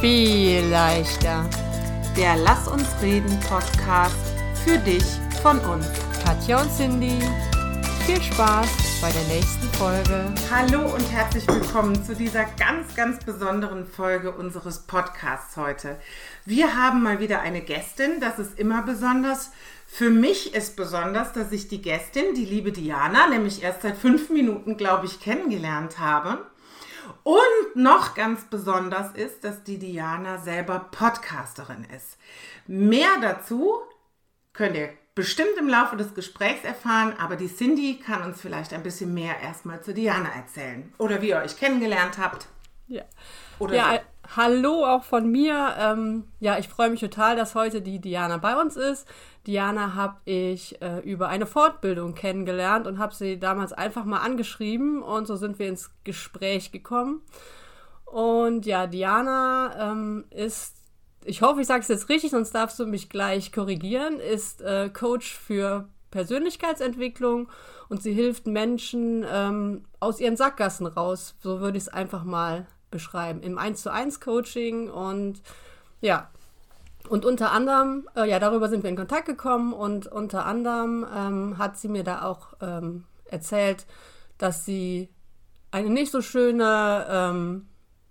viel leichter. Der Lass uns reden Podcast für dich von uns. Katja und Cindy, viel Spaß bei der nächsten Folge. Hallo und herzlich willkommen zu dieser ganz, ganz besonderen Folge unseres Podcasts heute. Wir haben mal wieder eine Gästin, das ist immer besonders. Für mich ist besonders, dass ich die Gästin, die liebe Diana, nämlich erst seit fünf Minuten, glaube ich, kennengelernt habe. Und noch ganz besonders ist, dass die Diana selber Podcasterin ist. Mehr dazu könnt ihr bestimmt im Laufe des Gesprächs erfahren, aber die Cindy kann uns vielleicht ein bisschen mehr erstmal zu Diana erzählen. Oder wie ihr euch kennengelernt habt. Ja. Oder ja, so. Hallo auch von mir. Ähm, ja, ich freue mich total, dass heute die Diana bei uns ist. Diana habe ich äh, über eine Fortbildung kennengelernt und habe sie damals einfach mal angeschrieben und so sind wir ins Gespräch gekommen. Und ja, Diana ähm, ist, ich hoffe, ich sage es jetzt richtig, sonst darfst du mich gleich korrigieren, ist äh, Coach für Persönlichkeitsentwicklung und sie hilft Menschen ähm, aus ihren Sackgassen raus. So würde ich es einfach mal beschreiben. Im 1 zu 1 Coaching und ja, und unter anderem, äh, ja, darüber sind wir in Kontakt gekommen und unter anderem ähm, hat sie mir da auch ähm, erzählt, dass sie eine nicht so schöne ähm,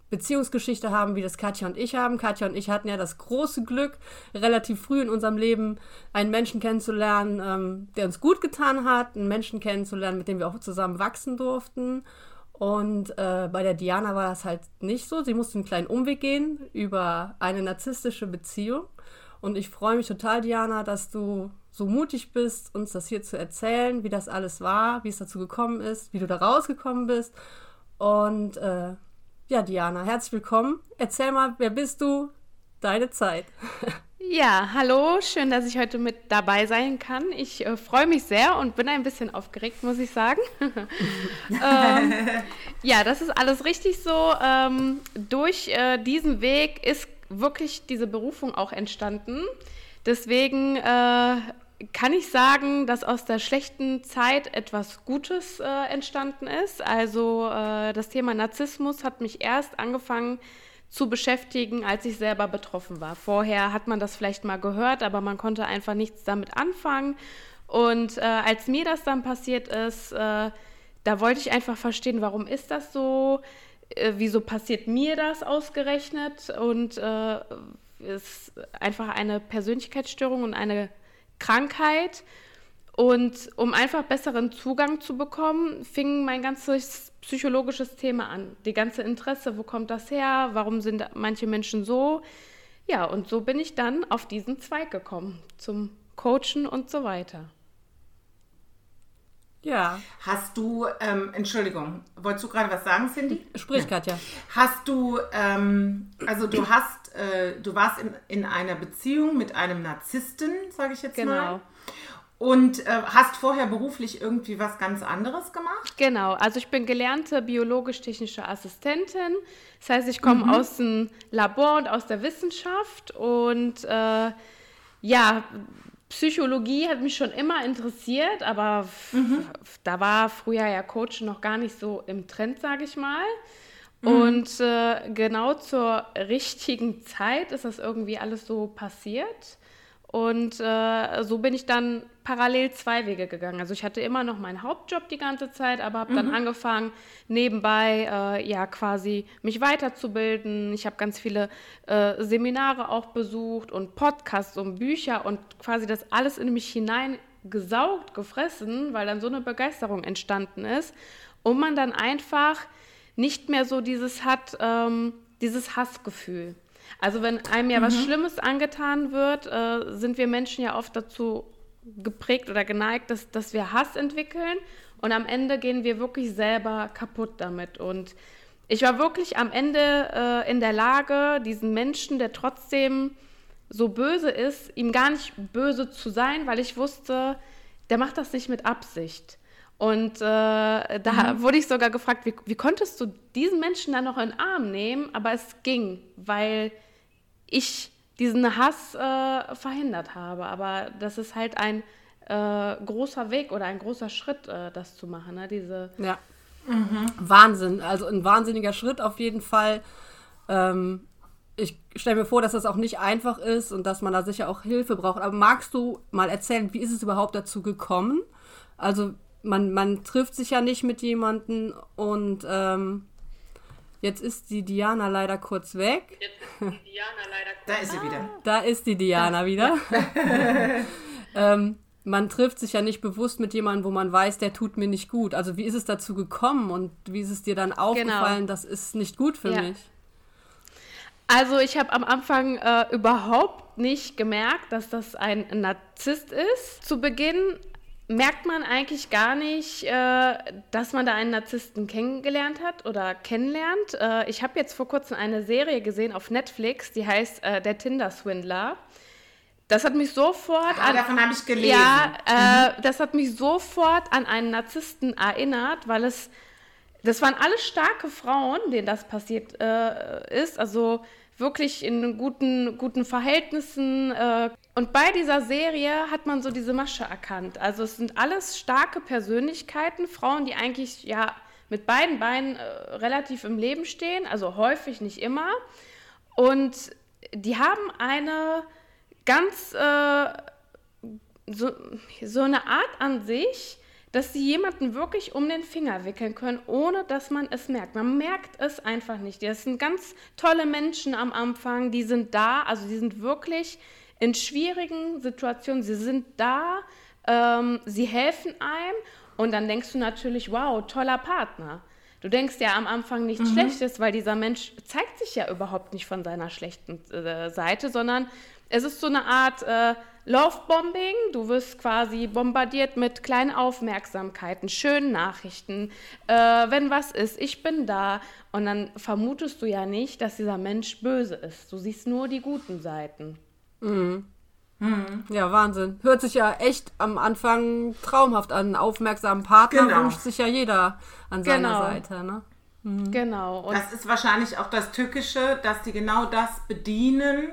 Beziehungsgeschichte haben, wie das Katja und ich haben. Katja und ich hatten ja das große Glück, relativ früh in unserem Leben einen Menschen kennenzulernen, ähm, der uns gut getan hat, einen Menschen kennenzulernen, mit dem wir auch zusammen wachsen durften. Und äh, bei der Diana war das halt nicht so. Sie musste einen kleinen Umweg gehen über eine narzisstische Beziehung. Und ich freue mich total, Diana, dass du so mutig bist, uns das hier zu erzählen, wie das alles war, wie es dazu gekommen ist, wie du da rausgekommen bist. Und äh, ja, Diana, herzlich willkommen. Erzähl mal, wer bist du? Deine Zeit. Ja, hallo, schön, dass ich heute mit dabei sein kann. Ich äh, freue mich sehr und bin ein bisschen aufgeregt, muss ich sagen. ähm, ja, das ist alles richtig so. Ähm, durch äh, diesen Weg ist wirklich diese Berufung auch entstanden. Deswegen äh, kann ich sagen, dass aus der schlechten Zeit etwas Gutes äh, entstanden ist. Also äh, das Thema Narzissmus hat mich erst angefangen, zu beschäftigen, als ich selber betroffen war. Vorher hat man das vielleicht mal gehört, aber man konnte einfach nichts damit anfangen. Und äh, als mir das dann passiert ist, äh, da wollte ich einfach verstehen, warum ist das so? Äh, wieso passiert mir das ausgerechnet? Und äh, ist einfach eine Persönlichkeitsstörung und eine Krankheit. Und um einfach besseren Zugang zu bekommen, fing mein ganzes psychologisches Thema an. Die ganze Interesse, wo kommt das her? Warum sind manche Menschen so? Ja, und so bin ich dann auf diesen Zweig gekommen, zum Coachen und so weiter. Ja. Hast du, ähm, Entschuldigung, wolltest du gerade was sagen, Cindy? Sprich, Katja. Hast du, ähm, also du hast, äh, du warst in, in einer Beziehung mit einem Narzissten, sage ich jetzt genau. mal. Genau. Und äh, hast vorher beruflich irgendwie was ganz anderes gemacht? Genau, also ich bin gelernte biologisch-technische Assistentin. Das heißt, ich komme mhm. aus dem Labor und aus der Wissenschaft. Und äh, ja, Psychologie hat mich schon immer interessiert, aber mhm. da war früher ja Coach noch gar nicht so im Trend, sage ich mal. Mhm. Und äh, genau zur richtigen Zeit ist das irgendwie alles so passiert. Und äh, so bin ich dann parallel zwei Wege gegangen. Also ich hatte immer noch meinen Hauptjob die ganze Zeit, aber habe mhm. dann angefangen, nebenbei äh, ja quasi mich weiterzubilden. Ich habe ganz viele äh, Seminare auch besucht und Podcasts und Bücher und quasi das alles in mich hineingesaugt, gefressen, weil dann so eine Begeisterung entstanden ist. Und man dann einfach nicht mehr so dieses hat, ähm, dieses Hassgefühl. Also wenn einem ja mhm. was Schlimmes angetan wird, äh, sind wir Menschen ja oft dazu geprägt oder geneigt, dass, dass wir Hass entwickeln und am Ende gehen wir wirklich selber kaputt damit. Und ich war wirklich am Ende äh, in der Lage, diesen Menschen, der trotzdem so böse ist, ihm gar nicht böse zu sein, weil ich wusste, der macht das nicht mit Absicht. Und äh, da mhm. wurde ich sogar gefragt, wie, wie konntest du diesen Menschen dann noch in den Arm nehmen? Aber es ging, weil ich diesen Hass äh, verhindert habe. Aber das ist halt ein äh, großer Weg oder ein großer Schritt, äh, das zu machen. Ne? Diese ja. Mhm. Wahnsinn. Also ein wahnsinniger Schritt auf jeden Fall. Ähm, ich stelle mir vor, dass das auch nicht einfach ist und dass man da sicher auch Hilfe braucht. Aber magst du mal erzählen, wie ist es überhaupt dazu gekommen? Also man, man trifft sich ja nicht mit jemandem und ähm, jetzt ist die Diana leider kurz weg. Jetzt ist die Diana leider kurz Da ist sie wieder. Da ist die Diana wieder. ähm, man trifft sich ja nicht bewusst mit jemandem, wo man weiß, der tut mir nicht gut. Also wie ist es dazu gekommen und wie ist es dir dann genau. aufgefallen, genau. das ist nicht gut für ja. mich? Also ich habe am Anfang äh, überhaupt nicht gemerkt, dass das ein Narzisst ist. Zu Beginn merkt man eigentlich gar nicht, äh, dass man da einen Narzissten kennengelernt hat oder kennenlernt. Äh, ich habe jetzt vor kurzem eine Serie gesehen auf Netflix, die heißt äh, Der Tinder-Swindler. Das hat mich sofort ah, an. Davon habe ich gelesen. Ja, äh, mhm. das hat mich sofort an einen Narzissten erinnert, weil es das waren alles starke Frauen, denen das passiert äh, ist. Also wirklich in guten, guten Verhältnissen. Und bei dieser Serie hat man so diese Masche erkannt. Also es sind alles starke Persönlichkeiten, Frauen, die eigentlich ja mit beiden Beinen äh, relativ im Leben stehen, also häufig, nicht immer. Und die haben eine ganz, äh, so, so eine Art an sich, dass sie jemanden wirklich um den Finger wickeln können, ohne dass man es merkt. Man merkt es einfach nicht. Das sind ganz tolle Menschen am Anfang, die sind da, also die sind wirklich in schwierigen Situationen, sie sind da, ähm, sie helfen einem und dann denkst du natürlich, wow, toller Partner. Du denkst ja am Anfang nichts mhm. Schlechtes, weil dieser Mensch zeigt sich ja überhaupt nicht von seiner schlechten äh, Seite, sondern es ist so eine Art äh, Love-Bombing. Du wirst quasi bombardiert mit kleinen Aufmerksamkeiten, schönen Nachrichten. Äh, wenn was ist, ich bin da. Und dann vermutest du ja nicht, dass dieser Mensch böse ist. Du siehst nur die guten Seiten. Mhm. Mhm. Ja, Wahnsinn. Hört sich ja echt am Anfang traumhaft an. Aufmerksamen Partner genau. wünscht sich ja jeder an seiner genau. Seite. Ne? Mhm. Genau. Und das ist wahrscheinlich auch das Tückische, dass die genau das bedienen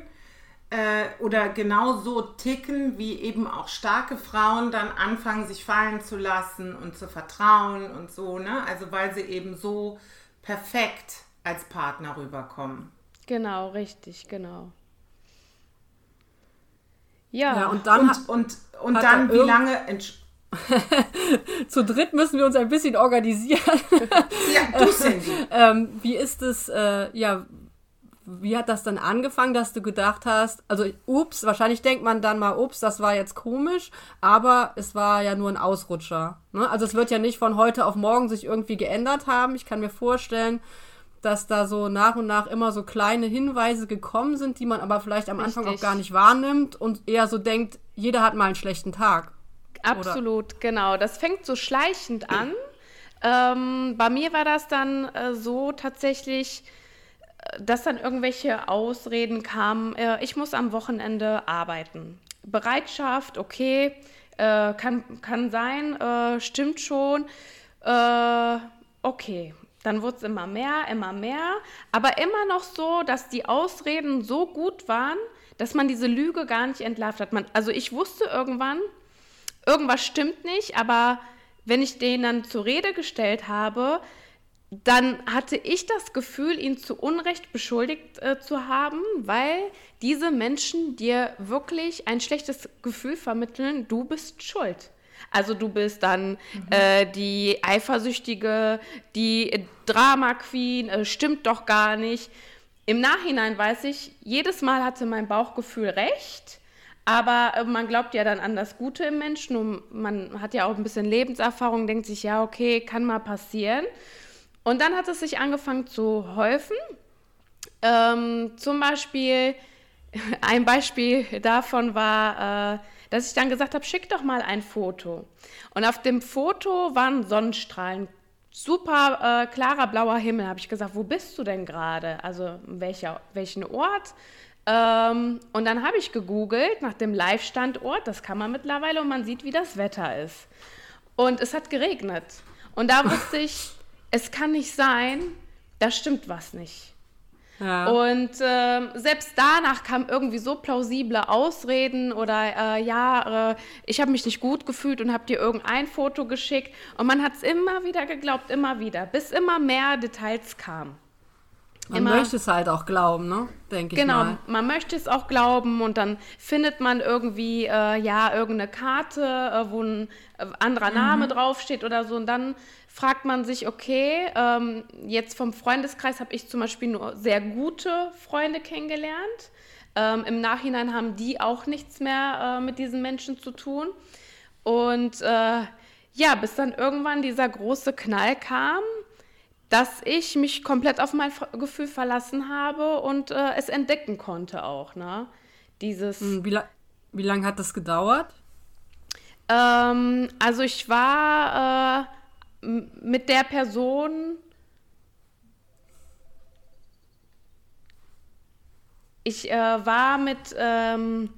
äh, oder genau so ticken, wie eben auch starke Frauen dann anfangen, sich fallen zu lassen und zu vertrauen und so, ne? Also weil sie eben so perfekt als Partner rüberkommen. Genau, richtig, genau. Ja, ja und dann und, und, und dann wie lange Zu dritt müssen wir uns ein bisschen organisieren. ja, du Cindy. ähm, wie ist es, äh, ja, wie hat das dann angefangen, dass du gedacht hast, also ups, wahrscheinlich denkt man dann mal, ups, das war jetzt komisch, aber es war ja nur ein Ausrutscher. Ne? Also es wird ja nicht von heute auf morgen sich irgendwie geändert haben. Ich kann mir vorstellen, dass da so nach und nach immer so kleine Hinweise gekommen sind, die man aber vielleicht am Richtig. Anfang auch gar nicht wahrnimmt und eher so denkt, jeder hat mal einen schlechten Tag. Absolut, oder? genau. Das fängt so schleichend an. Ähm, bei mir war das dann äh, so tatsächlich, dass dann irgendwelche Ausreden kamen, äh, ich muss am Wochenende arbeiten. Bereitschaft, okay, äh, kann, kann sein, äh, stimmt schon, äh, okay. Dann wurde es immer mehr, immer mehr, aber immer noch so, dass die Ausreden so gut waren, dass man diese Lüge gar nicht entlarvt hat. Man, also ich wusste irgendwann, irgendwas stimmt nicht, aber wenn ich den dann zur Rede gestellt habe, dann hatte ich das Gefühl, ihn zu Unrecht beschuldigt äh, zu haben, weil diese Menschen dir wirklich ein schlechtes Gefühl vermitteln, du bist schuld. Also du bist dann mhm. äh, die Eifersüchtige, die Drama Queen, äh, stimmt doch gar nicht. Im Nachhinein weiß ich, jedes Mal hatte mein Bauchgefühl recht, aber äh, man glaubt ja dann an das Gute im Menschen und man hat ja auch ein bisschen Lebenserfahrung, denkt sich, ja, okay, kann mal passieren. Und dann hat es sich angefangen zu häufen. Ähm, zum Beispiel, ein Beispiel davon war, äh, dass ich dann gesagt habe, schick doch mal ein Foto. Und auf dem Foto waren Sonnenstrahlen, super äh, klarer blauer Himmel. Habe ich gesagt, wo bist du denn gerade? Also welcher, welchen Ort? Ähm, und dann habe ich gegoogelt nach dem Live-Standort. Das kann man mittlerweile und man sieht, wie das Wetter ist. Und es hat geregnet. Und da wusste ich, es kann nicht sein, da stimmt was nicht. Und äh, selbst danach kamen irgendwie so plausible Ausreden oder äh, ja, äh, ich habe mich nicht gut gefühlt und habe dir irgendein Foto geschickt. Und man hat es immer wieder geglaubt, immer wieder, bis immer mehr Details kamen. Man immer, möchte es halt auch glauben, ne? Denke genau, ich mal. Genau, man möchte es auch glauben und dann findet man irgendwie, äh, ja, irgendeine Karte, äh, wo ein äh, anderer Name mhm. draufsteht oder so und dann fragt man sich, okay, ähm, jetzt vom Freundeskreis habe ich zum Beispiel nur sehr gute Freunde kennengelernt. Ähm, Im Nachhinein haben die auch nichts mehr äh, mit diesen Menschen zu tun. Und äh, ja, bis dann irgendwann dieser große Knall kam, dass ich mich komplett auf mein Gefühl verlassen habe und äh, es entdecken konnte auch. Ne? Dieses. Hm, wie, la wie lange hat das gedauert? Ähm, also ich war äh, mit der Person. Ich äh, war mit, ähm,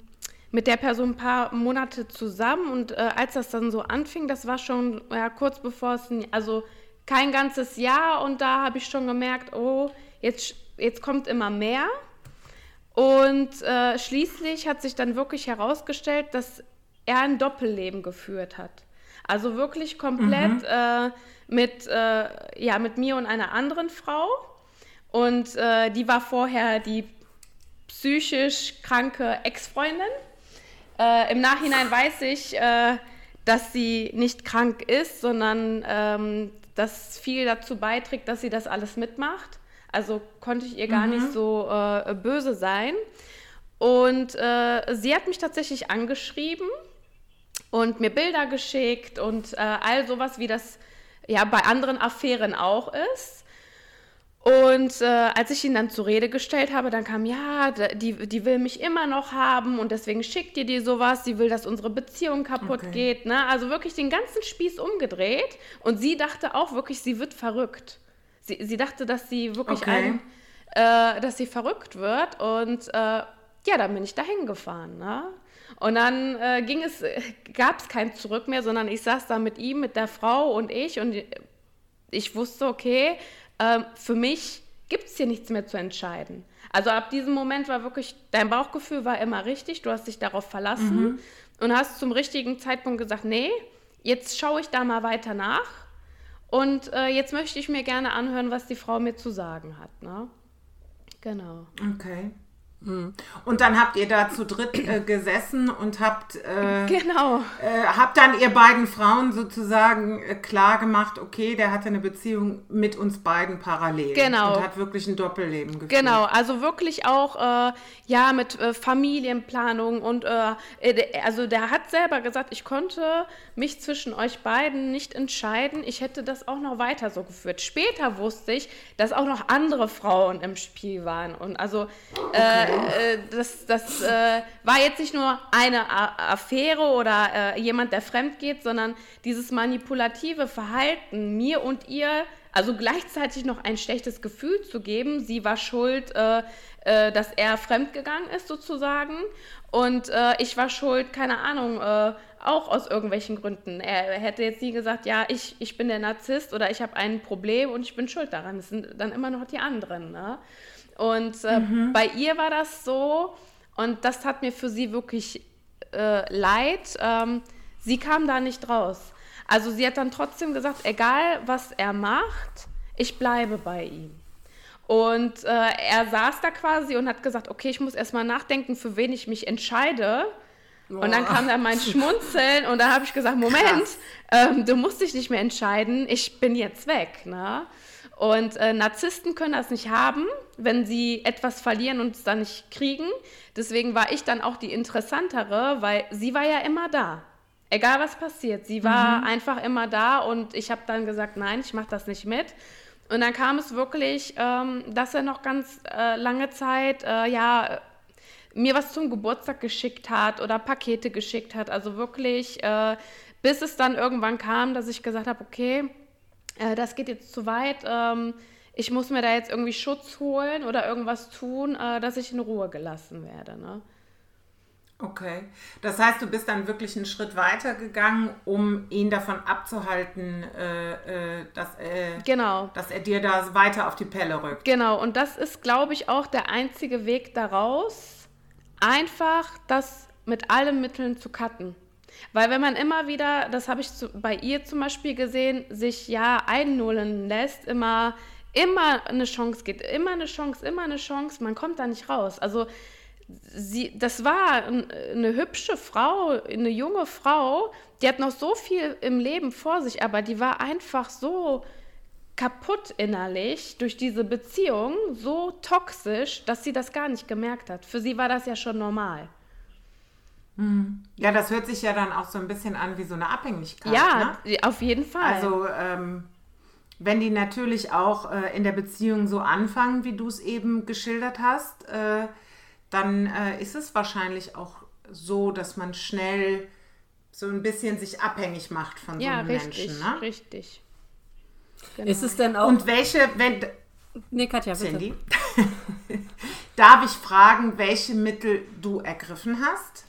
mit der Person ein paar Monate zusammen und äh, als das dann so anfing, das war schon ja, kurz bevor es, also kein ganzes Jahr und da habe ich schon gemerkt, oh, jetzt, jetzt kommt immer mehr. Und äh, schließlich hat sich dann wirklich herausgestellt, dass er ein Doppelleben geführt hat. Also wirklich komplett mhm. äh, mit, äh, ja, mit mir und einer anderen Frau. Und äh, die war vorher die psychisch kranke Ex-Freundin. Äh, Im Nachhinein weiß ich, äh, dass sie nicht krank ist, sondern ähm, das viel dazu beiträgt, dass sie das alles mitmacht. Also konnte ich ihr gar mhm. nicht so äh, böse sein. Und äh, sie hat mich tatsächlich angeschrieben und mir Bilder geschickt und äh, all sowas, wie das ja bei anderen Affären auch ist. Und äh, als ich ihn dann zur Rede gestellt habe, dann kam, ja, die, die will mich immer noch haben und deswegen schickt ihr die sowas, sie will, dass unsere Beziehung kaputt okay. geht. Ne? Also wirklich den ganzen Spieß umgedreht. Und sie dachte auch wirklich, sie wird verrückt. Sie, sie dachte, dass sie wirklich okay. ein, äh, dass sie verrückt wird. Und äh, ja, dann bin ich da hingefahren. Ne? Und dann äh, ging es, gab es kein Zurück mehr, sondern ich saß da mit ihm, mit der Frau und ich und ich wusste, okay, ähm, für mich gibt es hier nichts mehr zu entscheiden. Also ab diesem Moment war wirklich, dein Bauchgefühl war immer richtig, du hast dich darauf verlassen mhm. und hast zum richtigen Zeitpunkt gesagt, nee, jetzt schaue ich da mal weiter nach und äh, jetzt möchte ich mir gerne anhören, was die Frau mir zu sagen hat. Ne? Genau. Okay. Hm. Und dann habt ihr da zu dritt äh, gesessen und habt, äh, genau. äh, habt dann ihr beiden Frauen sozusagen äh, klar gemacht, okay, der hatte eine Beziehung mit uns beiden parallel. Genau. Und hat wirklich ein Doppelleben geführt. Genau, also wirklich auch, äh, ja, mit äh, Familienplanung und, also der hat selber gesagt, ich konnte mich zwischen euch beiden nicht entscheiden. Ich hätte das auch noch weiter so geführt. Später wusste ich, dass auch noch andere Frauen im Spiel waren und also, okay äh, das, das äh, war jetzt nicht nur eine A Affäre oder äh, jemand, der fremd geht, sondern dieses manipulative Verhalten, mir und ihr, also gleichzeitig noch ein schlechtes Gefühl zu geben. Sie war schuld, äh, äh, dass er fremd gegangen ist sozusagen. Und ich war schuld, keine Ahnung, auch aus irgendwelchen Gründen. Er hätte jetzt nie gesagt, ja, ich, ich bin der Narzisst oder ich habe ein Problem und ich bin schuld daran. Das sind dann immer noch die anderen. Ne? Und äh, mhm. bei ihr war das so, und das hat mir für sie wirklich äh, leid. Ähm, sie kam da nicht raus. Also sie hat dann trotzdem gesagt, egal was er macht, ich bleibe bei ihm. Und äh, er saß da quasi und hat gesagt, okay, ich muss erstmal nachdenken, für wen ich mich entscheide. Boah. Und dann kam da mein Schmunzeln und da habe ich gesagt, Moment, ähm, du musst dich nicht mehr entscheiden, ich bin jetzt weg. Ne? Und äh, Narzissten können das nicht haben, wenn sie etwas verlieren und es dann nicht kriegen. Deswegen war ich dann auch die interessantere, weil sie war ja immer da. Egal was passiert, sie war mhm. einfach immer da und ich habe dann gesagt, nein, ich mache das nicht mit. Und dann kam es wirklich, ähm, dass er noch ganz äh, lange Zeit, äh, ja, mir was zum Geburtstag geschickt hat oder Pakete geschickt hat. Also wirklich, äh, bis es dann irgendwann kam, dass ich gesagt habe, okay, äh, das geht jetzt zu weit, ähm, ich muss mir da jetzt irgendwie Schutz holen oder irgendwas tun, äh, dass ich in Ruhe gelassen werde. Ne? Okay, das heißt, du bist dann wirklich einen Schritt weiter gegangen, um ihn davon abzuhalten, äh, äh dass, äh, genau. dass er dir da weiter auf die Pelle rückt. Genau, und das ist, glaube ich, auch der einzige Weg daraus, einfach das mit allen Mitteln zu cutten. Weil wenn man immer wieder, das habe ich zu, bei ihr zum Beispiel gesehen, sich ja einnullen lässt, immer immer eine Chance gibt, immer eine Chance, immer eine Chance, man kommt da nicht raus. Also sie, das war eine hübsche Frau, eine junge Frau, die hat noch so viel im Leben vor sich, aber die war einfach so kaputt innerlich durch diese Beziehung, so toxisch, dass sie das gar nicht gemerkt hat. Für sie war das ja schon normal. Hm. Ja, das hört sich ja dann auch so ein bisschen an wie so eine Abhängigkeit. Ja, ne? auf jeden Fall. Also ähm, wenn die natürlich auch äh, in der Beziehung so anfangen, wie du es eben geschildert hast, äh, dann äh, ist es wahrscheinlich auch so, dass man schnell so ein bisschen sich abhängig macht von ja, so einem richtig, Menschen. Ne? richtig. Genau. Ist es denn auch. Und welche, wenn. Nee, Katja, bitte. Cindy, darf ich fragen, welche Mittel du ergriffen hast?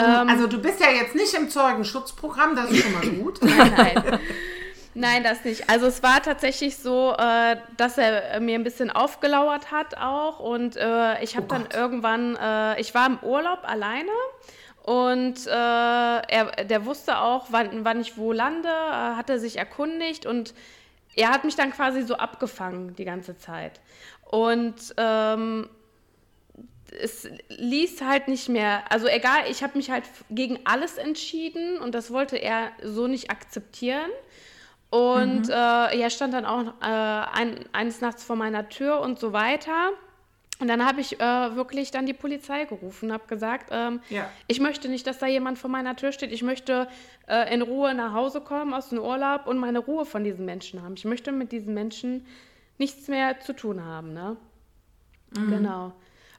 Ähm, also du bist ja jetzt nicht im Zeugenschutzprogramm, das ist schon mal gut. nein, nein. Nein, das nicht. Also es war tatsächlich so, äh, dass er mir ein bisschen aufgelauert hat auch und äh, ich habe oh dann irgendwann, äh, ich war im Urlaub alleine und äh, er, der wusste auch, wann, wann ich wo lande, äh, hat er sich erkundigt und er hat mich dann quasi so abgefangen die ganze Zeit. Und ähm, es ließ halt nicht mehr, also egal, ich habe mich halt gegen alles entschieden und das wollte er so nicht akzeptieren. Und mhm. äh, er stand dann auch äh, ein, eines Nachts vor meiner Tür und so weiter. Und dann habe ich äh, wirklich dann die Polizei gerufen, habe gesagt, ähm, ja. ich möchte nicht, dass da jemand vor meiner Tür steht. Ich möchte äh, in Ruhe nach Hause kommen aus dem Urlaub und meine Ruhe von diesen Menschen haben. Ich möchte mit diesen Menschen nichts mehr zu tun haben. Ne? Mhm. Genau.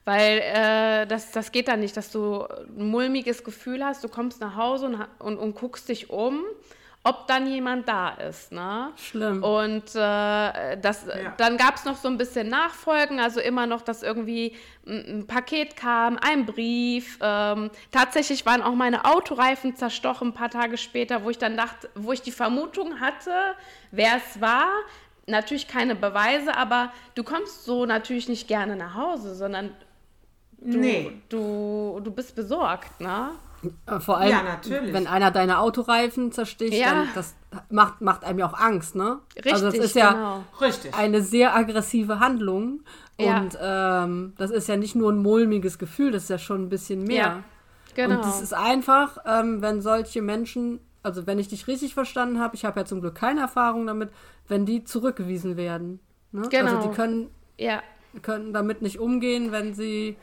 Weil äh, das, das geht dann nicht, dass du ein mulmiges Gefühl hast, du kommst nach Hause und, und, und guckst dich um ob dann jemand da ist. Ne? Schlimm. Und äh, das, ja. dann gab es noch so ein bisschen Nachfolgen, also immer noch, dass irgendwie ein, ein Paket kam, ein Brief. Ähm, tatsächlich waren auch meine Autoreifen zerstochen ein paar Tage später, wo ich dann dachte, wo ich die Vermutung hatte, wer es war. Natürlich keine Beweise, aber du kommst so natürlich nicht gerne nach Hause, sondern du, nee. du, du bist besorgt, ne? Äh, vor allem, ja, wenn einer deine Autoreifen zersticht, ja. dann das macht, macht einem ja auch Angst, ne? Richtig, also das ist ja genau. eine sehr aggressive Handlung. Ja. Und ähm, das ist ja nicht nur ein mulmiges Gefühl, das ist ja schon ein bisschen mehr. Ja, genau. Und es ist einfach, ähm, wenn solche Menschen, also wenn ich dich richtig verstanden habe, ich habe ja zum Glück keine Erfahrung damit, wenn die zurückgewiesen werden. Ne? Genau. Also die können, ja. können damit nicht umgehen, wenn sie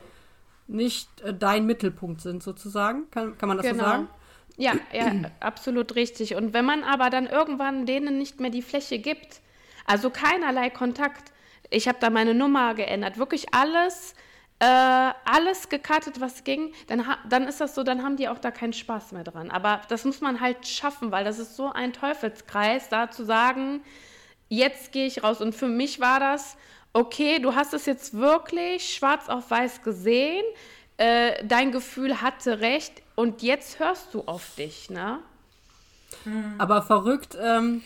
nicht äh, dein Mittelpunkt sind, sozusagen. Kann, kann man das genau. so sagen? Ja, ja, absolut richtig. Und wenn man aber dann irgendwann denen nicht mehr die Fläche gibt, also keinerlei Kontakt, ich habe da meine Nummer geändert, wirklich alles, äh, alles gekartet, was ging, dann, dann ist das so, dann haben die auch da keinen Spaß mehr dran. Aber das muss man halt schaffen, weil das ist so ein Teufelskreis, da zu sagen, jetzt gehe ich raus. Und für mich war das, okay, du hast es jetzt wirklich schwarz auf weiß gesehen, äh, dein Gefühl hatte recht und jetzt hörst du auf dich, ne? Mhm. Aber verrückt, ähm,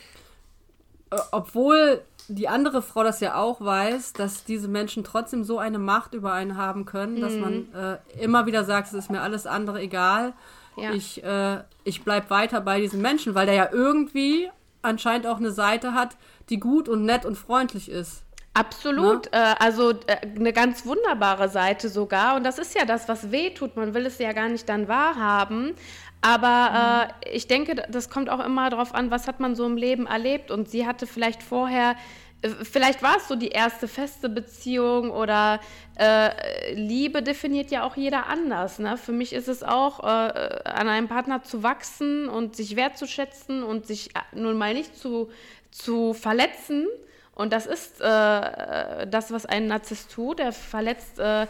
äh, obwohl die andere Frau das ja auch weiß, dass diese Menschen trotzdem so eine Macht über einen haben können, dass man mhm. äh, immer wieder sagt, es ist mir alles andere egal. Ja. Ich, äh, ich bleib weiter bei diesem Menschen, weil der ja irgendwie anscheinend auch eine Seite hat, die gut und nett und freundlich ist. Absolut, ne? äh, also äh, eine ganz wunderbare Seite sogar. Und das ist ja das, was weh tut. Man will es ja gar nicht dann wahrhaben. Aber mhm. äh, ich denke, das kommt auch immer darauf an, was hat man so im Leben erlebt. Und sie hatte vielleicht vorher, äh, vielleicht war es so die erste feste Beziehung oder äh, Liebe definiert ja auch jeder anders. Ne? Für mich ist es auch, äh, an einem Partner zu wachsen und sich wertzuschätzen und sich nun mal nicht zu, zu verletzen und das ist äh, das, was ein Narzisst tut. Er verletzt äh,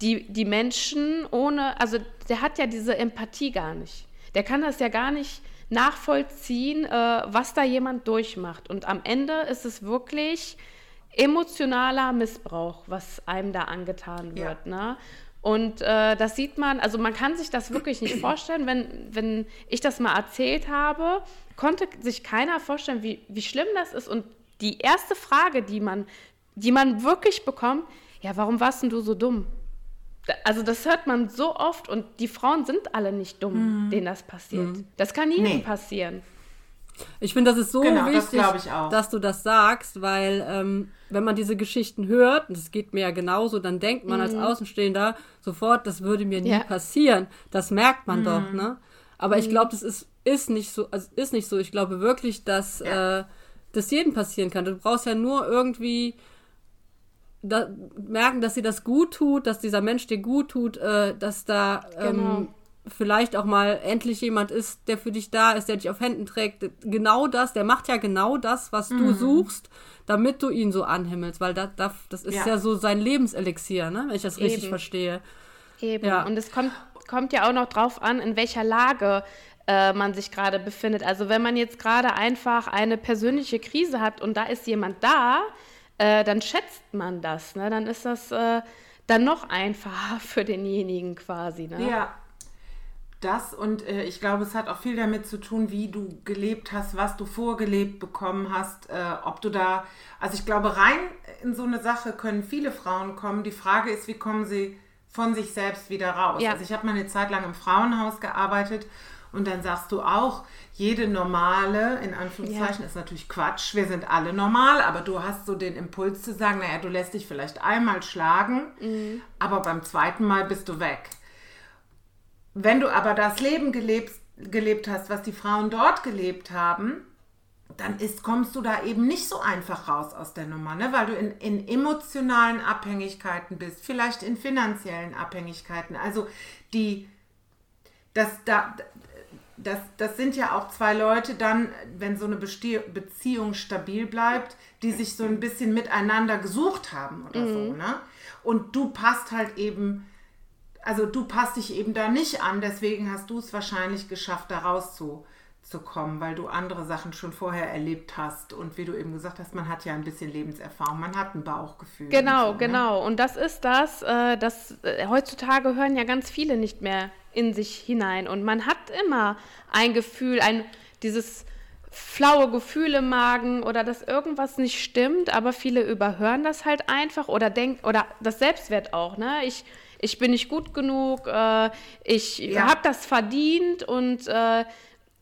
die, die Menschen ohne, also der hat ja diese Empathie gar nicht. Der kann das ja gar nicht nachvollziehen, äh, was da jemand durchmacht. Und am Ende ist es wirklich emotionaler Missbrauch, was einem da angetan wird. Ja. Ne? Und äh, das sieht man, also man kann sich das wirklich nicht vorstellen. Wenn, wenn ich das mal erzählt habe, konnte sich keiner vorstellen, wie, wie schlimm das ist. Und die erste Frage, die man, die man wirklich bekommt, ja, warum warst denn du so dumm? Also das hört man so oft und die Frauen sind alle nicht dumm, mhm. denen das passiert. Mhm. Das kann jedem nee. passieren. Ich finde, das ist so genau, wichtig, das dass du das sagst, weil ähm, wenn man diese Geschichten hört, und das geht mir ja genauso, dann denkt man mhm. als Außenstehender sofort, das würde mir nie ja. passieren. Das merkt man mhm. doch, ne? Aber ich mhm. glaube, das ist, ist nicht so, also ist nicht so. Ich glaube wirklich, dass ja. äh, das jedem passieren kann. Du brauchst ja nur irgendwie da, merken, dass sie das gut tut, dass dieser Mensch dir gut tut, äh, dass da ähm, genau. vielleicht auch mal endlich jemand ist, der für dich da ist, der dich auf Händen trägt. Genau das, der macht ja genau das, was mhm. du suchst, damit du ihn so anhimmelst, weil das, das, das ist ja. ja so sein Lebenselixier, ne? wenn ich das Eben. richtig verstehe. Eben. Ja. Und es kommt, kommt ja auch noch drauf an, in welcher Lage äh, man sich gerade befindet. Also wenn man jetzt gerade einfach eine persönliche Krise hat und da ist jemand da, äh, dann schätzt man das. Ne? Dann ist das äh, dann noch einfacher für denjenigen quasi. Ne? Ja. Das und äh, ich glaube, es hat auch viel damit zu tun, wie du gelebt hast, was du vorgelebt bekommen hast, äh, ob du da, also ich glaube, rein in so eine Sache können viele Frauen kommen. Die Frage ist, wie kommen sie von sich selbst wieder raus? Ja. Also ich habe mal eine Zeit lang im Frauenhaus gearbeitet und dann sagst du auch, jede normale, in Anführungszeichen, ja. ist natürlich Quatsch. Wir sind alle normal, aber du hast so den Impuls zu sagen, naja, du lässt dich vielleicht einmal schlagen, mhm. aber beim zweiten Mal bist du weg. Wenn du aber das Leben gelebt, gelebt hast, was die Frauen dort gelebt haben, dann ist, kommst du da eben nicht so einfach raus aus der Nummer, ne? weil du in, in emotionalen Abhängigkeiten bist, vielleicht in finanziellen Abhängigkeiten. Also die, das, da, das, das sind ja auch zwei Leute dann, wenn so eine Beziehung stabil bleibt, die sich so ein bisschen miteinander gesucht haben oder mhm. so, ne? Und du passt halt eben, also du passt dich eben da nicht an, deswegen hast du es wahrscheinlich geschafft, da rauszukommen, weil du andere Sachen schon vorher erlebt hast und wie du eben gesagt hast, man hat ja ein bisschen Lebenserfahrung, man hat ein Bauchgefühl. Genau, und so, ne? genau. Und das ist das, äh, das äh, heutzutage hören ja ganz viele nicht mehr in sich hinein. Und man hat immer ein Gefühl, ein, dieses flaue Gefühl im Magen oder dass irgendwas nicht stimmt, aber viele überhören das halt einfach oder denken, oder das Selbstwert auch, ne? Ich, ich bin nicht gut genug, äh, ich ja. habe das verdient und äh,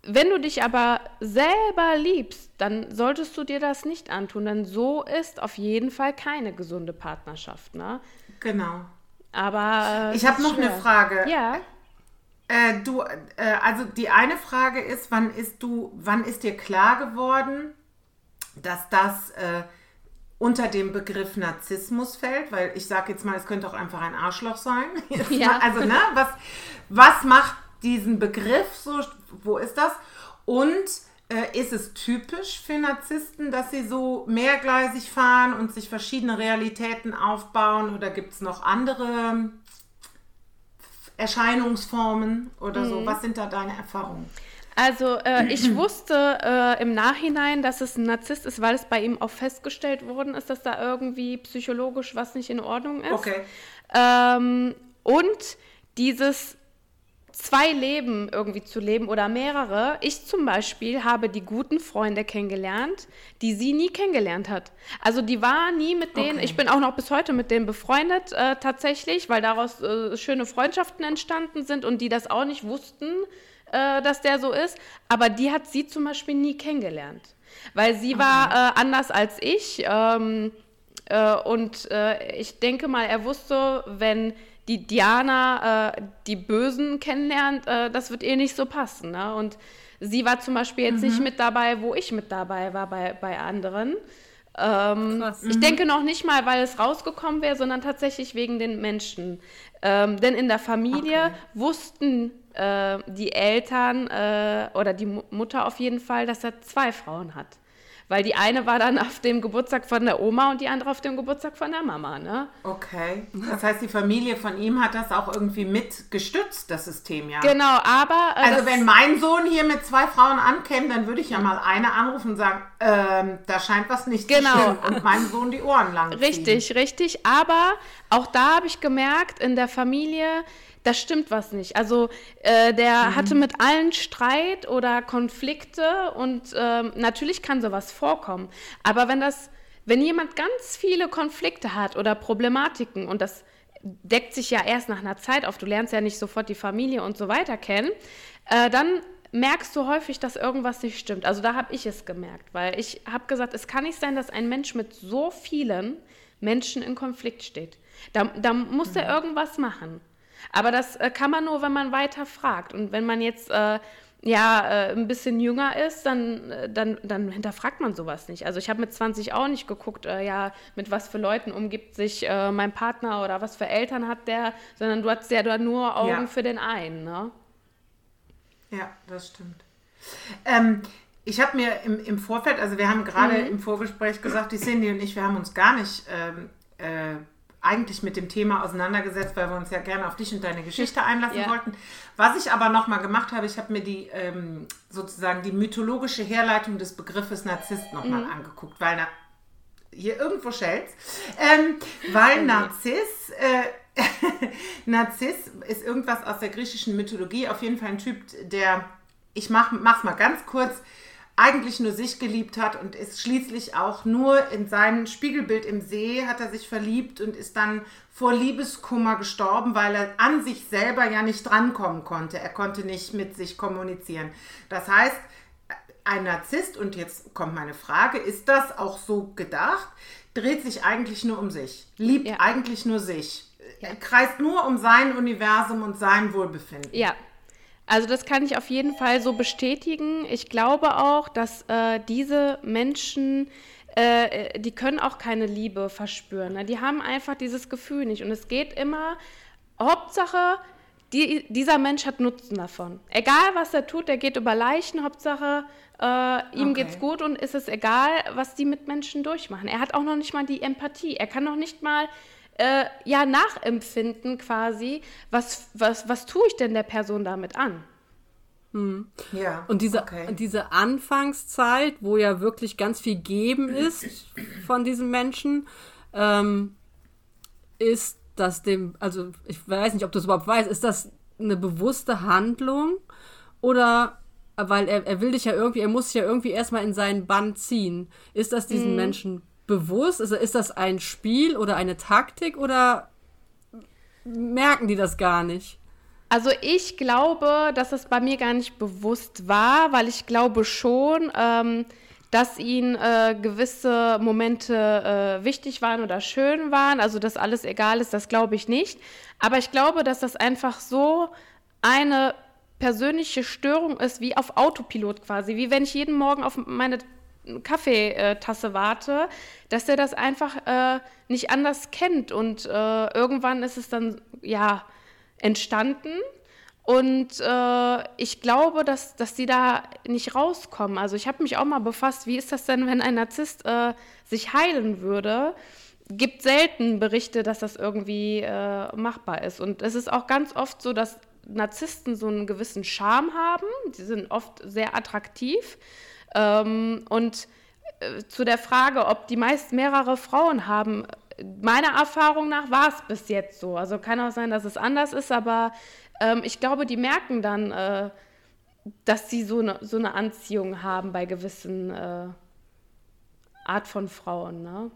wenn du dich aber selber liebst, dann solltest du dir das nicht antun, denn so ist auf jeden Fall keine gesunde Partnerschaft, ne? Genau. Aber äh, ich habe noch schwer. eine Frage. Ja. Äh, du, äh, also die eine Frage ist, wann ist du, wann ist dir klar geworden, dass das äh, unter dem Begriff Narzissmus fällt? Weil ich sage jetzt mal, es könnte auch einfach ein Arschloch sein. Ja. also, ne, was, was macht diesen Begriff so, wo ist das? Und äh, ist es typisch für Narzissten, dass sie so mehrgleisig fahren und sich verschiedene Realitäten aufbauen? Oder gibt es noch andere Erscheinungsformen oder mhm. so? Was sind da deine Erfahrungen? Also äh, ich wusste äh, im Nachhinein, dass es ein Narzisst ist, weil es bei ihm auch festgestellt worden ist, dass da irgendwie psychologisch was nicht in Ordnung ist. Okay. Ähm, und dieses zwei Leben irgendwie zu leben oder mehrere. Ich zum Beispiel habe die guten Freunde kennengelernt, die sie nie kennengelernt hat. Also die war nie mit denen, okay. ich bin auch noch bis heute mit denen befreundet äh, tatsächlich, weil daraus äh, schöne Freundschaften entstanden sind und die das auch nicht wussten, äh, dass der so ist. Aber die hat sie zum Beispiel nie kennengelernt, weil sie okay. war äh, anders als ich. Ähm, äh, und äh, ich denke mal, er wusste, wenn die Diana äh, die Bösen kennenlernt, äh, das wird ihr nicht so passen. Ne? Und sie war zum Beispiel jetzt mhm. nicht mit dabei, wo ich mit dabei war bei, bei anderen. Ähm, ich mhm. denke noch nicht mal, weil es rausgekommen wäre, sondern tatsächlich wegen den Menschen. Ähm, denn in der Familie okay. wussten äh, die Eltern äh, oder die Mutter auf jeden Fall, dass er zwei Frauen hat. Weil die eine war dann auf dem Geburtstag von der Oma und die andere auf dem Geburtstag von der Mama, ne? Okay. Das heißt, die Familie von ihm hat das auch irgendwie mit gestützt, das System, ja? Genau, aber... Äh, also wenn mein Sohn hier mit zwei Frauen ankäme, dann würde ich ja mal eine anrufen und sagen, ähm, da scheint was nicht genau. zu stimmen und meinem Sohn die Ohren lang. Richtig, richtig. Aber auch da habe ich gemerkt, in der Familie da stimmt was nicht. Also äh, der mhm. hatte mit allen Streit oder Konflikte und ähm, natürlich kann sowas vorkommen. Aber wenn das, wenn jemand ganz viele Konflikte hat oder Problematiken und das deckt sich ja erst nach einer Zeit auf, du lernst ja nicht sofort die Familie und so weiter kennen, äh, dann merkst du häufig, dass irgendwas nicht stimmt. Also da habe ich es gemerkt, weil ich habe gesagt, es kann nicht sein, dass ein Mensch mit so vielen Menschen in Konflikt steht. Da, da muss mhm. er irgendwas machen. Aber das äh, kann man nur, wenn man weiter fragt. Und wenn man jetzt äh, ja äh, ein bisschen jünger ist, dann, äh, dann, dann hinterfragt man sowas nicht. Also ich habe mit 20 auch nicht geguckt, äh, ja, mit was für Leuten umgibt sich äh, mein Partner oder was für Eltern hat der, sondern du hast ja da nur Augen ja. für den einen. Ne? Ja, das stimmt. Ähm, ich habe mir im, im Vorfeld, also wir haben gerade mhm. im Vorgespräch gesagt, die Cindy und ich, wir haben uns gar nicht ähm, äh, eigentlich mit dem Thema auseinandergesetzt, weil wir uns ja gerne auf dich und deine Geschichte einlassen ja. wollten. Was ich aber nochmal gemacht habe, ich habe mir die ähm, sozusagen die mythologische Herleitung des Begriffes Narzisst nochmal mhm. angeguckt, weil na, hier irgendwo schellt's, ähm, weil. Narziss äh, Narziss ist irgendwas aus der griechischen Mythologie, auf jeden Fall ein Typ, der, ich mach, mach's mal ganz kurz, eigentlich nur sich geliebt hat und ist schließlich auch nur in sein Spiegelbild im See hat er sich verliebt und ist dann vor Liebeskummer gestorben, weil er an sich selber ja nicht drankommen konnte. Er konnte nicht mit sich kommunizieren. Das heißt, ein Narzisst, und jetzt kommt meine Frage, ist das auch so gedacht, dreht sich eigentlich nur um sich, liebt ja. eigentlich nur sich er kreist nur um sein Universum und sein Wohlbefinden. Ja. Also das kann ich auf jeden Fall so bestätigen. Ich glaube auch, dass äh, diese Menschen, äh, die können auch keine Liebe verspüren. Ne? Die haben einfach dieses Gefühl nicht. Und es geht immer, Hauptsache, die, dieser Mensch hat Nutzen davon. Egal, was er tut, er geht über Leichen, Hauptsache, äh, ihm okay. geht's gut und ist es egal, was die Mitmenschen durchmachen. Er hat auch noch nicht mal die Empathie. Er kann noch nicht mal äh, ja nachempfinden quasi, was, was, was tue ich denn der Person damit an? Hm. Ja, und diese, okay. diese Anfangszeit, wo ja wirklich ganz viel geben ist von diesen Menschen, ähm, ist das dem, also ich weiß nicht, ob du es überhaupt weißt, ist das eine bewusste Handlung oder weil er, er will dich ja irgendwie, er muss dich ja irgendwie erstmal in seinen Bann ziehen. Ist das diesen mhm. Menschen bewusst? Ist, ist das ein Spiel oder eine Taktik oder merken die das gar nicht? Also ich glaube, dass es bei mir gar nicht bewusst war, weil ich glaube schon, ähm, dass ihnen äh, gewisse Momente äh, wichtig waren oder schön waren. Also dass alles egal ist, das glaube ich nicht. Aber ich glaube, dass das einfach so eine persönliche Störung ist, wie auf Autopilot quasi, wie wenn ich jeden Morgen auf meine Kaffeetasse warte, dass er das einfach äh, nicht anders kennt. Und äh, irgendwann ist es dann ja entstanden. Und äh, ich glaube, dass, dass die da nicht rauskommen. Also ich habe mich auch mal befasst, wie ist das denn, wenn ein Narzisst äh, sich heilen würde? Gibt selten Berichte, dass das irgendwie äh, machbar ist. Und es ist auch ganz oft so, dass Narzissten so einen gewissen Charme haben. Die sind oft sehr attraktiv ähm, und äh, zu der Frage, ob die meist mehrere Frauen haben, meiner Erfahrung nach war es bis jetzt so. Also kann auch sein, dass es anders ist, aber ähm, ich glaube, die merken dann, äh, dass sie so eine, so eine Anziehung haben bei gewissen äh, Art von Frauen. Ne?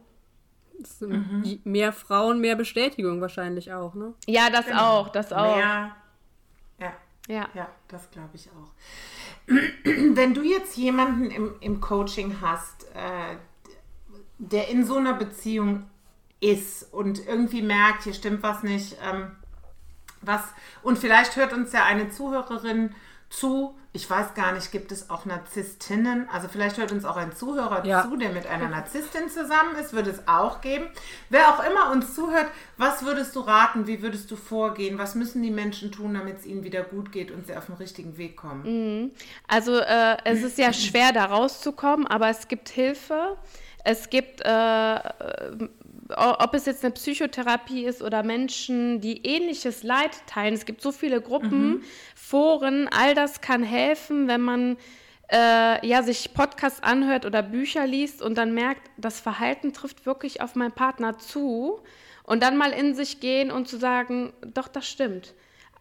Mhm. Mehr Frauen, mehr Bestätigung wahrscheinlich auch, ne? Ja, das genau. auch, das auch. Mehr, ja, ja. ja das glaube ich auch. Wenn du jetzt jemanden im, im Coaching hast, äh, der in so einer Beziehung ist und irgendwie merkt, hier stimmt was nicht, ähm, was, und vielleicht hört uns ja eine Zuhörerin zu, ich weiß gar nicht, gibt es auch Narzisstinnen? Also vielleicht hört uns auch ein Zuhörer ja. zu, der mit einer Narzisstin zusammen ist, würde es auch geben. Wer auch immer uns zuhört, was würdest du raten? Wie würdest du vorgehen? Was müssen die Menschen tun, damit es ihnen wieder gut geht und sie auf den richtigen Weg kommen? Mhm. Also äh, es ist ja schwer, da rauszukommen, aber es gibt Hilfe. Es gibt äh, ob es jetzt eine Psychotherapie ist oder Menschen, die ähnliches Leid teilen. Es gibt so viele Gruppen, mhm. Foren, all das kann helfen, wenn man äh, ja, sich Podcasts anhört oder Bücher liest und dann merkt, das Verhalten trifft wirklich auf meinen Partner zu und dann mal in sich gehen und zu sagen, doch, das stimmt.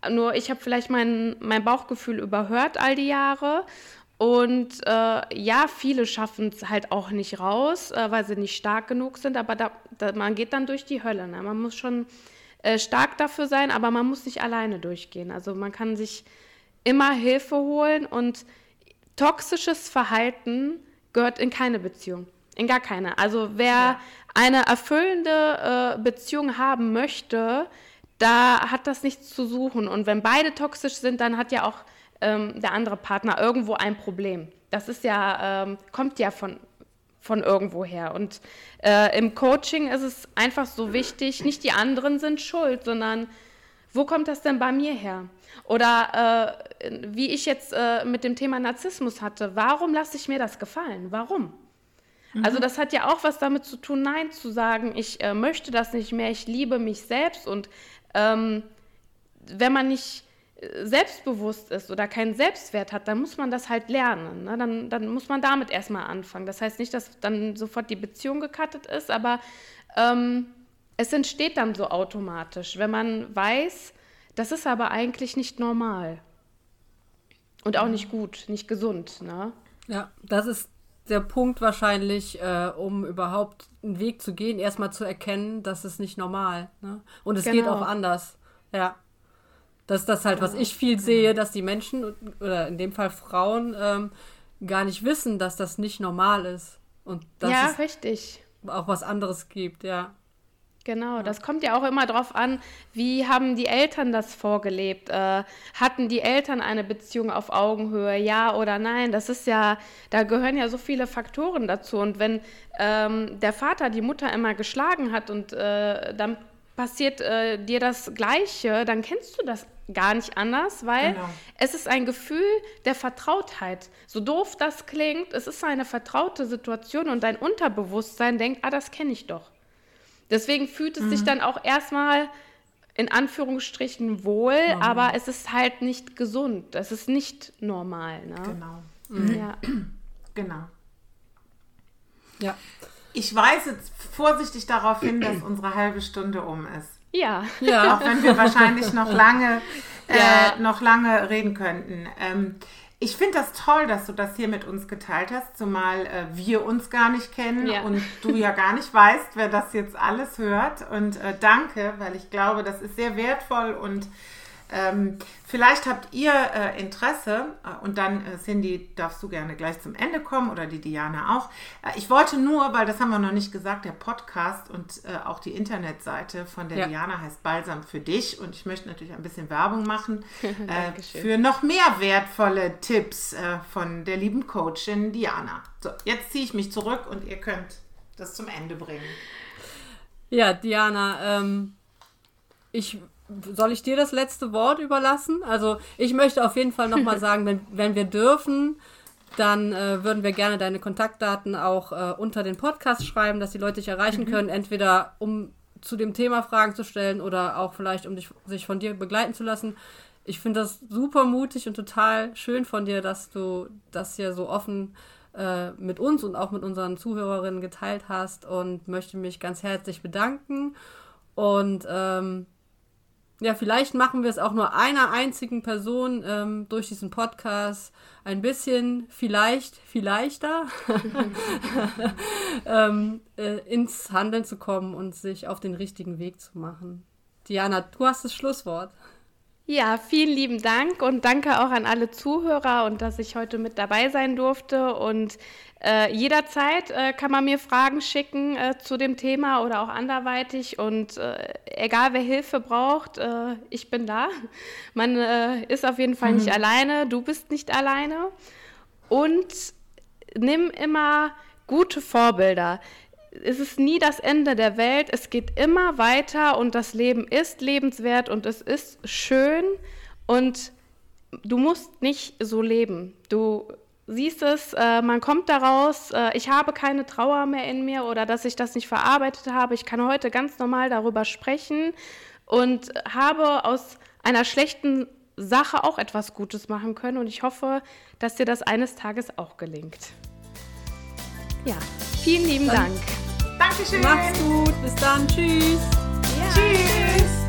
Nur ich habe vielleicht mein, mein Bauchgefühl überhört all die Jahre und äh, ja, viele schaffen es halt auch nicht raus, äh, weil sie nicht stark genug sind, aber da, da, man geht dann durch die Hölle. Ne? Man muss schon äh, stark dafür sein, aber man muss nicht alleine durchgehen. Also man kann sich immer Hilfe holen und toxisches Verhalten gehört in keine Beziehung. In gar keine. Also wer ja. eine erfüllende äh, Beziehung haben möchte, da hat das nichts zu suchen. Und wenn beide toxisch sind, dann hat ja auch ähm, der andere Partner irgendwo ein Problem. Das ist ja, ähm, kommt ja von, von irgendwo her. Und äh, im Coaching ist es einfach so wichtig, nicht die anderen sind schuld, sondern wo kommt das denn bei mir her? Oder äh, wie ich jetzt äh, mit dem Thema Narzissmus hatte, warum lasse ich mir das gefallen? Warum? Mhm. Also das hat ja auch was damit zu tun, Nein zu sagen, ich äh, möchte das nicht mehr, ich liebe mich selbst. Und ähm, wenn man nicht selbstbewusst ist oder keinen Selbstwert hat, dann muss man das halt lernen. Ne? Dann, dann muss man damit erstmal anfangen. Das heißt nicht, dass dann sofort die Beziehung gekattet ist, aber ähm, es entsteht dann so automatisch, wenn man weiß, das ist aber eigentlich nicht normal. Und auch nicht gut, nicht gesund. Ne? Ja, das ist der Punkt wahrscheinlich, äh, um überhaupt einen Weg zu gehen, erstmal zu erkennen, dass es nicht normal. Ne? Und es genau. geht auch anders. Ja. Das ist das halt, was ich viel sehe, dass die Menschen, oder in dem Fall Frauen, ähm, gar nicht wissen, dass das nicht normal ist. Und dass ja, es richtig. auch was anderes gibt, ja. Genau, das kommt ja auch immer darauf an, wie haben die Eltern das vorgelebt? Äh, hatten die Eltern eine Beziehung auf Augenhöhe, ja oder nein? Das ist ja, da gehören ja so viele Faktoren dazu. Und wenn ähm, der Vater die Mutter immer geschlagen hat und äh, dann passiert äh, dir das Gleiche, dann kennst du das gar nicht anders, weil genau. es ist ein Gefühl der Vertrautheit. So doof das klingt, es ist eine vertraute Situation und dein Unterbewusstsein denkt, ah, das kenne ich doch. Deswegen fühlt es mhm. sich dann auch erstmal in Anführungsstrichen wohl, normal. aber es ist halt nicht gesund. Es ist nicht normal. Ne? Genau. Mhm. Ja. Genau. Ja. Ich weise jetzt vorsichtig darauf hin, dass unsere halbe Stunde um ist. Ja. ja. Auch wenn wir wahrscheinlich noch lange, äh, ja. noch lange reden könnten. Ähm, ich finde das toll, dass du das hier mit uns geteilt hast, zumal äh, wir uns gar nicht kennen ja. und du ja gar nicht weißt, wer das jetzt alles hört. Und äh, danke, weil ich glaube, das ist sehr wertvoll und ähm, vielleicht habt ihr äh, Interesse äh, und dann, äh, Cindy, darfst du gerne gleich zum Ende kommen oder die Diana auch. Äh, ich wollte nur, weil das haben wir noch nicht gesagt, der Podcast und äh, auch die Internetseite von der ja. Diana heißt Balsam für dich und ich möchte natürlich ein bisschen Werbung machen äh, für noch mehr wertvolle Tipps von der lieben Coachin Diana. So, jetzt ziehe ich mich zurück und ihr könnt das zum Ende bringen. Ja, Diana, ähm, ich soll ich dir das letzte Wort überlassen? Also ich möchte auf jeden Fall nochmal sagen, wenn, wenn wir dürfen, dann äh, würden wir gerne deine Kontaktdaten auch äh, unter den Podcast schreiben, dass die Leute dich erreichen mhm. können, entweder um zu dem Thema Fragen zu stellen oder auch vielleicht, um dich, sich von dir begleiten zu lassen. Ich finde das super mutig und total schön von dir, dass du das hier so offen äh, mit uns und auch mit unseren Zuhörerinnen geteilt hast und möchte mich ganz herzlich bedanken. Und ähm, ja, vielleicht machen wir es auch nur einer einzigen Person ähm, durch diesen Podcast ein bisschen, vielleicht, vielleichter ähm, äh, ins Handeln zu kommen und sich auf den richtigen Weg zu machen. Diana, du hast das Schlusswort. Ja, vielen lieben Dank und danke auch an alle Zuhörer und dass ich heute mit dabei sein durfte. Und äh, jederzeit äh, kann man mir Fragen schicken äh, zu dem Thema oder auch anderweitig. Und äh, egal wer Hilfe braucht, äh, ich bin da. Man äh, ist auf jeden Fall mhm. nicht alleine, du bist nicht alleine. Und nimm immer gute Vorbilder es ist nie das Ende der Welt, es geht immer weiter und das Leben ist lebenswert und es ist schön und du musst nicht so leben. Du siehst es, äh, man kommt daraus, äh, ich habe keine Trauer mehr in mir oder dass ich das nicht verarbeitet habe. Ich kann heute ganz normal darüber sprechen und habe aus einer schlechten Sache auch etwas Gutes machen können und ich hoffe, dass dir das eines Tages auch gelingt. Ja, vielen lieben Dank. Dankeschön. Macht's gut. Bis dann. Tschüss. Ja. Tschüss.